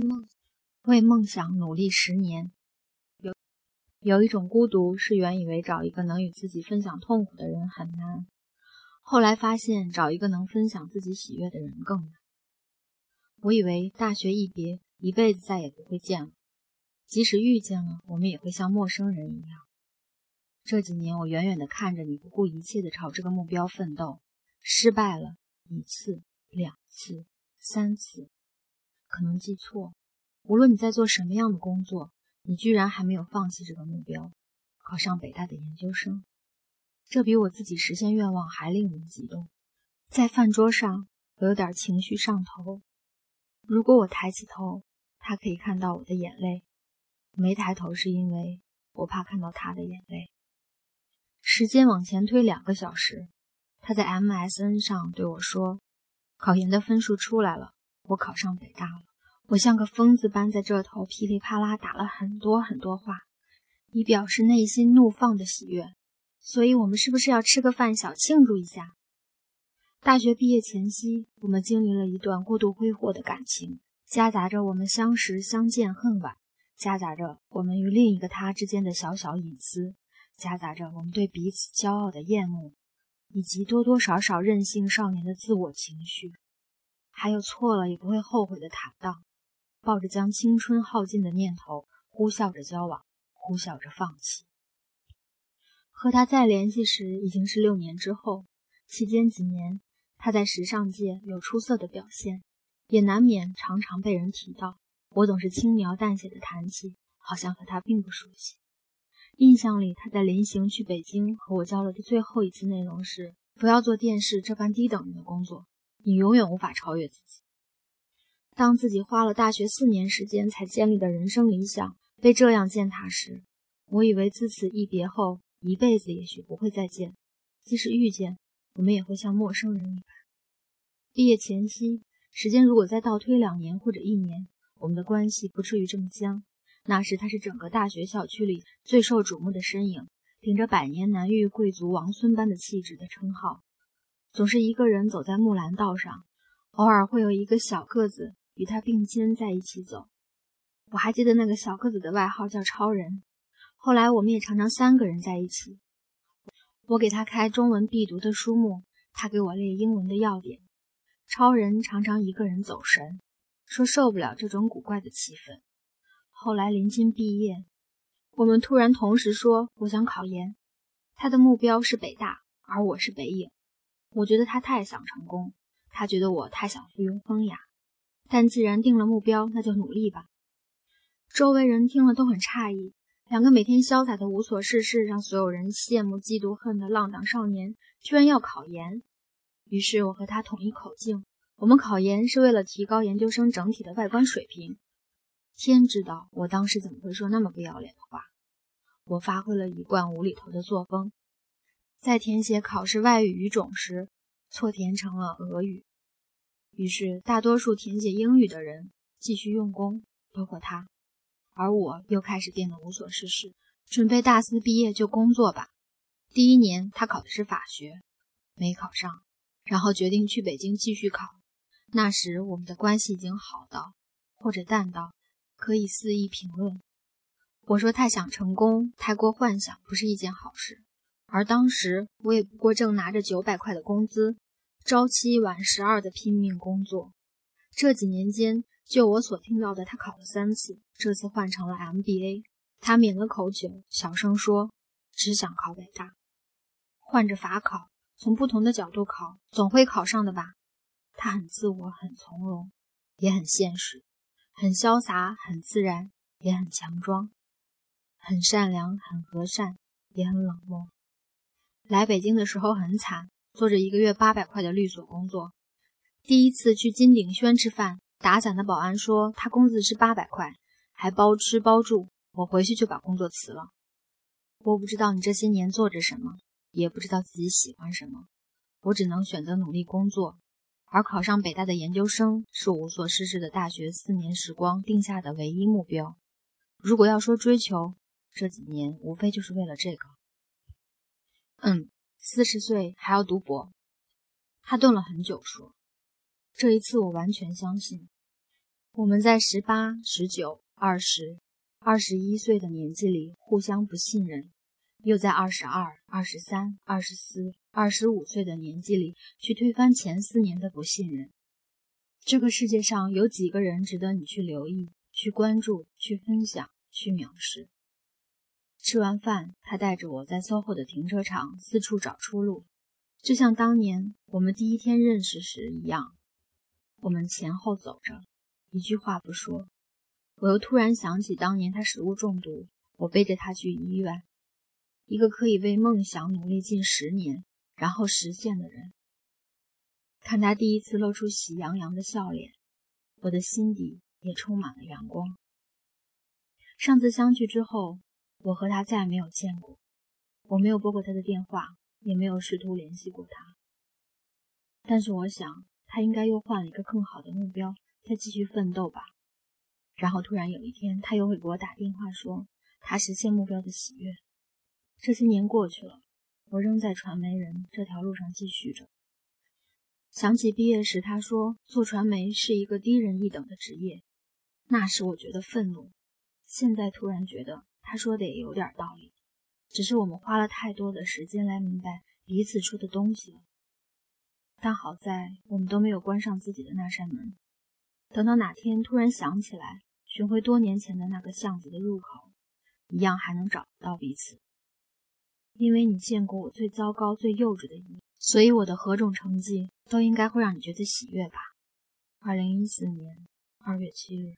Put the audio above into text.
梦为梦想努力十年。有有一种孤独，是原以为找一个能与自己分享痛苦的人很难，后来发现找一个能分享自己喜悦的人更难。我以为大学一别，一辈子再也不会见了，即使遇见了，我们也会像陌生人一样。这几年，我远远地看着你，不顾一切地朝这个目标奋斗，失败了一次、两次、三次，可能记错。无论你在做什么样的工作，你居然还没有放弃这个目标，考上北大的研究生。这比我自己实现愿望还令人激动。在饭桌上，我有点情绪上头。如果我抬起头，他可以看到我的眼泪；没抬头，是因为我怕看到他的眼泪。时间往前推两个小时，他在 MSN 上对我说：“考研的分数出来了，我考上北大了。”我像个疯子般在这头噼里啪啦打了很多很多话，以表示内心怒放的喜悦。所以，我们是不是要吃个饭小庆祝一下？大学毕业前夕，我们经历了一段过度挥霍的感情，夹杂着我们相识、相见恨晚，夹杂着我们与另一个他之间的小小隐私。夹杂着我们对彼此骄傲的厌恶，以及多多少少任性少年的自我情绪，还有错了也不会后悔的坦荡，抱着将青春耗尽的念头，呼啸着交往，呼啸着放弃。和他再联系时，已经是六年之后。期间几年，他在时尚界有出色的表现，也难免常常被人提到。我总是轻描淡写的谈起，好像和他并不熟悉。印象里，他在临行去北京和我交流的最后一次内容是：不要做电视这般低等人的工作，你永远无法超越自己。当自己花了大学四年时间才建立的人生理想被这样践踏时，我以为自此一别后，一辈子也许不会再见。即使遇见，我们也会像陌生人一般。毕业前夕，时间如果再倒推两年或者一年，我们的关系不至于这么僵。那时他是整个大学校区里最受瞩目的身影，顶着“百年难遇贵族王孙”般的气质的称号，总是一个人走在木兰道上，偶尔会有一个小个子与他并肩在一起走。我还记得那个小个子的外号叫超人。后来我们也常常三个人在一起，我给他开中文必读的书目，他给我列英文的要点。超人常常一个人走神，说受不了这种古怪的气氛。后来临近毕业，我们突然同时说：“我想考研。”他的目标是北大，而我是北影。我觉得他太想成功，他觉得我太想附庸风雅。但既然定了目标，那就努力吧。周围人听了都很诧异：两个每天潇洒的无所事事、让所有人羡慕嫉妒恨的浪荡少年，居然要考研。于是我和他统一口径：我们考研是为了提高研究生整体的外观水平。天知道我当时怎么会说那么不要脸的话！我发挥了一贯无厘头的作风，在填写考试外语语种时，错填成了俄语。于是大多数填写英语的人继续用功，包括他，而我又开始变得无所事事，准备大四毕业就工作吧。第一年他考的是法学，没考上，然后决定去北京继续考。那时我们的关系已经好到，或者淡到。可以肆意评论。我说太想成功，太过幻想，不是一件好事。而当时我也不过正拿着九百块的工资，朝七晚十二的拼命工作。这几年间，就我所听到的，他考了三次，这次换成了 MBA。他抿了口酒，小声说：“只想考北大，换着法考，从不同的角度考，总会考上的吧？”他很自我，很从容，也很现实。很潇洒，很自然，也很强装；很善良，很和善，也很冷漠。来北京的时候很惨，做着一个月八百块的律所工作。第一次去金鼎轩吃饭，打伞的保安说他工资是八百块，还包吃包住。我回去就把工作辞了。我不知道你这些年做着什么，也不知道自己喜欢什么，我只能选择努力工作。而考上北大的研究生是无所事事的大学四年时光定下的唯一目标。如果要说追求，这几年无非就是为了这个。嗯，四十岁还要读博。他顿了很久，说：“这一次我完全相信。我们在十八、十九、二十、二十一岁的年纪里互相不信任，又在二十二、二十三、二十四、二十五岁的年纪里去推翻前四年的不信任。这个世界上有几个人值得你去留意、去关注、去分享、去藐视？吃完饭，他带着我在 SOHO 的停车场四处找出路，就像当年我们第一天认识时一样。我们前后走着。一句话不说，我又突然想起当年他食物中毒，我背着他去医院。一个可以为梦想努力近十年，然后实现的人，看他第一次露出喜洋洋的笑脸，我的心底也充满了阳光。上次相聚之后，我和他再也没有见过，我没有拨过他的电话，也没有试图联系过他。但是我想，他应该又换了一个更好的目标。再继续奋斗吧，然后突然有一天，他又会给我打电话说他实现目标的喜悦。这些年过去了，我仍在传媒人这条路上继续着。想起毕业时他说做传媒是一个低人一等的职业，那时我觉得愤怒。现在突然觉得他说的也有点道理，只是我们花了太多的时间来明白彼此说的东西了。但好在我们都没有关上自己的那扇门。等到哪天突然想起来，寻回多年前的那个巷子的入口，一样还能找到彼此。因为你见过我最糟糕、最幼稚的一面，所以我的何种成绩都应该会让你觉得喜悦吧。二零一四年二月七日。